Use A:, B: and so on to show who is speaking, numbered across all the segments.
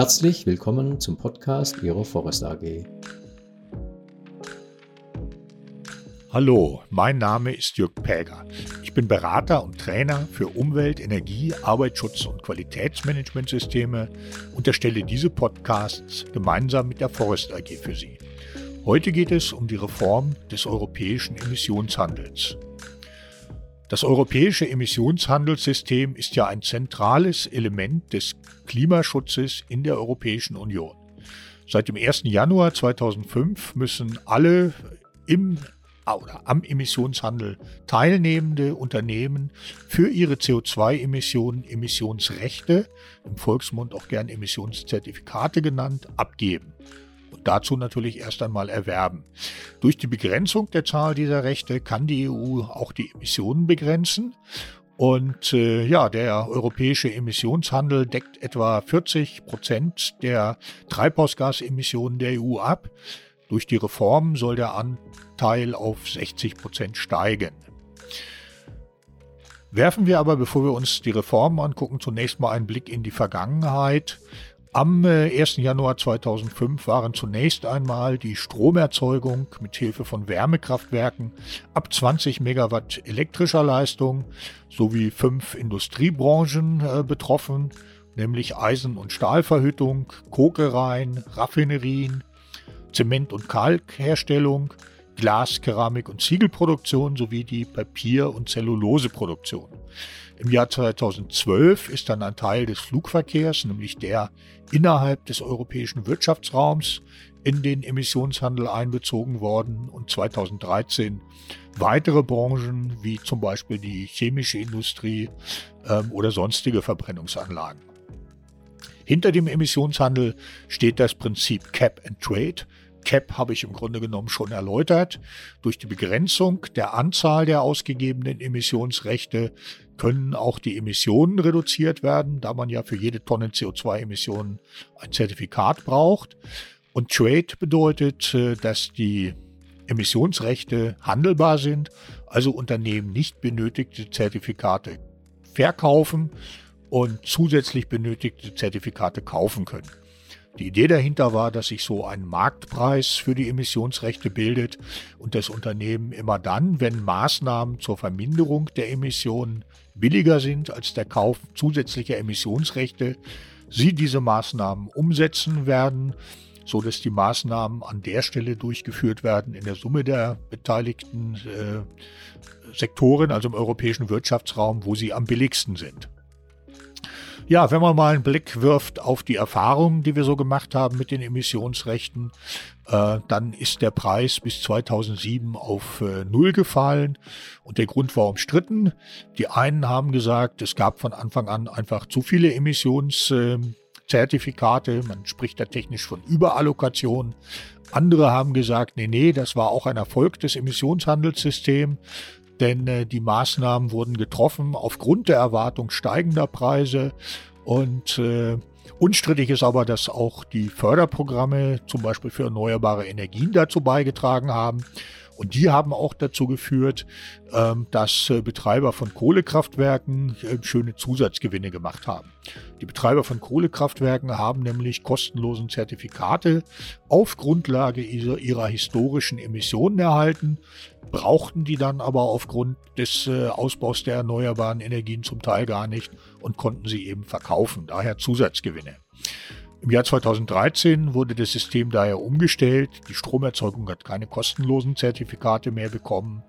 A: Herzlich willkommen zum Podcast Ihrer Forest AG.
B: Hallo, mein Name ist Jörg Päger. Ich bin Berater und Trainer für Umwelt, Energie, Arbeitsschutz und Qualitätsmanagementsysteme und erstelle diese Podcasts gemeinsam mit der Forest AG für Sie. Heute geht es um die Reform des europäischen Emissionshandels. Das europäische Emissionshandelssystem ist ja ein zentrales Element des Klimaschutzes in der Europäischen Union. Seit dem 1. Januar 2005 müssen alle im oder am Emissionshandel teilnehmende Unternehmen für ihre CO2-Emissionen Emissionsrechte, im Volksmund auch gern Emissionszertifikate genannt, abgeben und dazu natürlich erst einmal erwerben. Durch die Begrenzung der Zahl dieser Rechte kann die EU auch die Emissionen begrenzen. Und äh, ja, der europäische Emissionshandel deckt etwa 40 Prozent der Treibhausgasemissionen der EU ab. Durch die Reform soll der Anteil auf 60 Prozent steigen. Werfen wir aber, bevor wir uns die Reformen angucken, zunächst mal einen Blick in die Vergangenheit. Am 1. Äh, Januar 2005 waren zunächst einmal die Stromerzeugung mit Hilfe von Wärmekraftwerken ab 20 Megawatt elektrischer Leistung sowie fünf Industriebranchen äh, betroffen, nämlich Eisen- und Stahlverhüttung, Kokereien, Raffinerien, Zement- und Kalkherstellung, Glas-, Keramik- und Ziegelproduktion sowie die Papier- und Zelluloseproduktion. Im Jahr 2012 ist dann ein Teil des Flugverkehrs, nämlich der innerhalb des europäischen Wirtschaftsraums, in den Emissionshandel einbezogen worden und 2013 weitere Branchen wie zum Beispiel die chemische Industrie ähm, oder sonstige Verbrennungsanlagen. Hinter dem Emissionshandel steht das Prinzip Cap and Trade, Cap habe ich im Grunde genommen schon erläutert. Durch die Begrenzung der Anzahl der ausgegebenen Emissionsrechte können auch die Emissionen reduziert werden, da man ja für jede Tonne CO2-Emissionen ein Zertifikat braucht. Und Trade bedeutet, äh, dass die Emissionsrechte handelbar sind, also Unternehmen nicht benötigte Zertifikate verkaufen und zusätzlich benötigte Zertifikate kaufen können. Die Idee dahinter war, dass sich so ein Marktpreis für die Emissionsrechte bildet und das Unternehmen immer dann, wenn Maßnahmen zur Verminderung der Emissionen billiger sind als der Kauf zusätzlicher Emissionsrechte, sie diese Maßnahmen umsetzen werden, so dass die Maßnahmen an der Stelle durchgeführt werden in der Summe der beteiligten äh, Sektoren, also im europäischen Wirtschaftsraum, wo sie am billigsten sind. Ja, wenn man mal einen Blick wirft auf die Erfahrungen, die wir so gemacht haben mit den Emissionsrechten, äh, dann ist der Preis bis 2007 auf äh, Null gefallen und der Grund war umstritten. Die einen haben gesagt, es gab von Anfang an einfach zu viele Emissionszertifikate, äh, man spricht da technisch von Überallokation. Andere haben gesagt, nee, nee, das war auch ein Erfolg des Emissionshandelssystems denn äh, die Maßnahmen wurden getroffen aufgrund der Erwartung steigender Preise und äh, Unstrittig ist aber, dass auch die Förderprogramme zum Beispiel für erneuerbare Energien dazu beigetragen haben. Und die haben auch dazu geführt, ähm, dass äh, Betreiber von Kohlekraftwerken äh, schöne Zusatzgewinne gemacht haben. Die Betreiber von Kohlekraftwerken haben nämlich kostenlosen Zertifikate auf Grundlage ihrer historischen Emissionen erhalten, brauchten die dann aber aufgrund des äh, Ausbaus der erneuerbaren Energien zum Teil gar nicht und konnten sie eben verkaufen. Daher Zusatzgewinne. Im Jahr 2013 wurde das System daher umgestellt. Die Stromerzeugung hat keine kostenlosen Zertifikate mehr bekommen.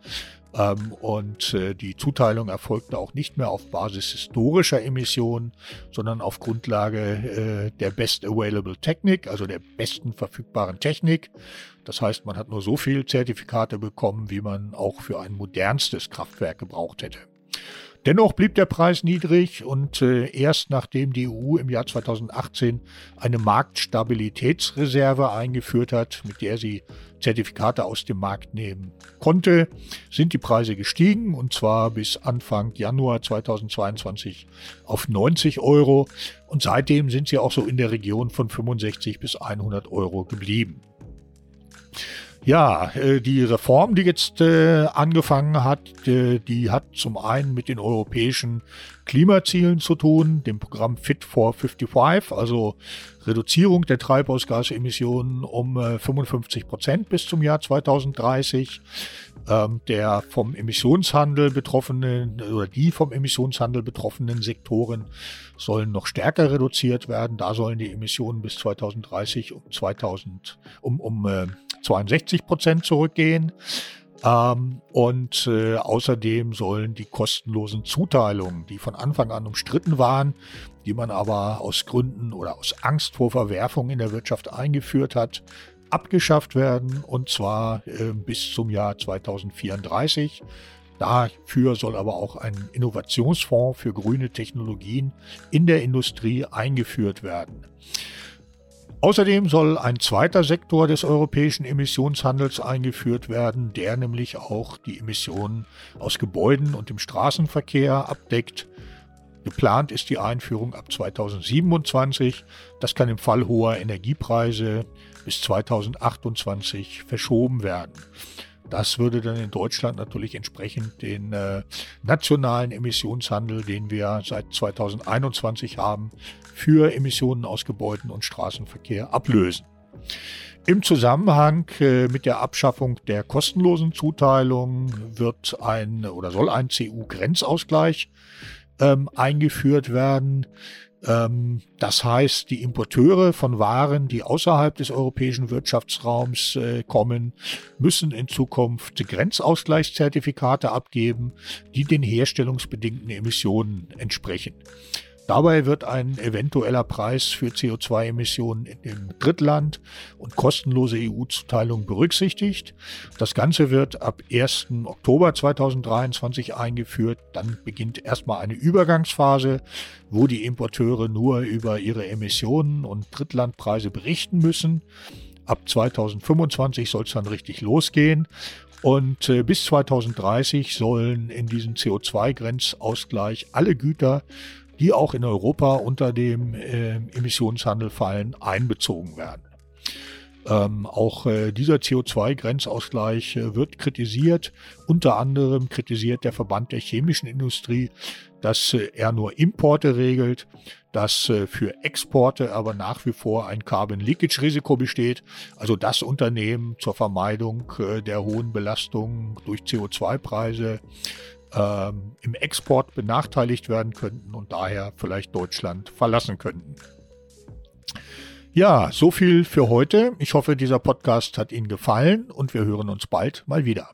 B: Ähm, und äh, die Zuteilung erfolgte auch nicht mehr auf Basis historischer Emissionen, sondern auf Grundlage äh, der Best Available Technik, also der besten verfügbaren Technik. Das heißt, man hat nur so viel Zertifikate bekommen, wie man auch für ein modernstes Kraftwerk gebraucht hätte. Dennoch blieb der Preis niedrig und äh, erst nachdem die EU im Jahr 2018 eine Marktstabilitätsreserve eingeführt hat, mit der sie Zertifikate aus dem Markt nehmen konnte, sind die Preise gestiegen und zwar bis Anfang Januar 2022 auf 90 Euro und seitdem sind sie auch so in der Region von 65 bis 100 Euro geblieben. Ja, äh, die Reform, die jetzt äh, angefangen hat, äh, die hat zum einen mit den europäischen Klimazielen zu tun, dem Programm Fit for 55, also Reduzierung der Treibhausgasemissionen um 55 Prozent bis zum Jahr 2030. Ähm, der vom Emissionshandel betroffenen oder die vom Emissionshandel betroffenen Sektoren sollen noch stärker reduziert werden. Da sollen die Emissionen bis 2030 um 2000 um, um 62 Prozent zurückgehen. Ähm, und äh, außerdem sollen die kostenlosen Zuteilungen, die von Anfang an umstritten waren, die man aber aus Gründen oder aus Angst vor Verwerfung in der Wirtschaft eingeführt hat, abgeschafft werden und zwar äh, bis zum Jahr 2034. Dafür soll aber auch ein Innovationsfonds für grüne Technologien in der Industrie eingeführt werden. Außerdem soll ein zweiter Sektor des europäischen Emissionshandels eingeführt werden, der nämlich auch die Emissionen aus Gebäuden und dem Straßenverkehr abdeckt. Geplant ist die Einführung ab 2027. Das kann im Fall hoher Energiepreise bis 2028 verschoben werden. Das würde dann in Deutschland natürlich entsprechend den äh, nationalen Emissionshandel, den wir seit 2021 haben, für Emissionen aus Gebäuden und Straßenverkehr ablösen. Im Zusammenhang äh, mit der Abschaffung der kostenlosen Zuteilung wird ein oder soll ein CU-Grenzausgleich ähm, eingeführt werden. Ähm, das heißt, die Importeure von Waren, die außerhalb des europäischen Wirtschaftsraums äh, kommen, müssen in Zukunft Grenzausgleichszertifikate abgeben, die den herstellungsbedingten Emissionen entsprechen. Dabei wird ein eventueller Preis für CO2-Emissionen im Drittland und kostenlose EU-Zuteilung berücksichtigt. Das Ganze wird ab 1. Oktober 2023 eingeführt. Dann beginnt erstmal eine Übergangsphase, wo die Importeure nur über ihre Emissionen und Drittlandpreise berichten müssen. Ab 2025 soll es dann richtig losgehen. Und äh, bis 2030 sollen in diesen CO2-Grenzausgleich alle Güter die auch in Europa unter dem äh, Emissionshandel fallen, einbezogen werden. Ähm, auch äh, dieser CO2-Grenzausgleich äh, wird kritisiert. Unter anderem kritisiert der Verband der chemischen Industrie, dass äh, er nur Importe regelt, dass äh, für Exporte aber nach wie vor ein Carbon Leakage Risiko besteht, also dass Unternehmen zur Vermeidung äh, der hohen Belastung durch CO2-Preise ähm, im Export benachteiligt werden könnten und daher vielleicht Deutschland verlassen könnten. Ja, so viel für heute. Ich hoffe, dieser Podcast hat Ihnen gefallen und wir hören uns bald mal wieder.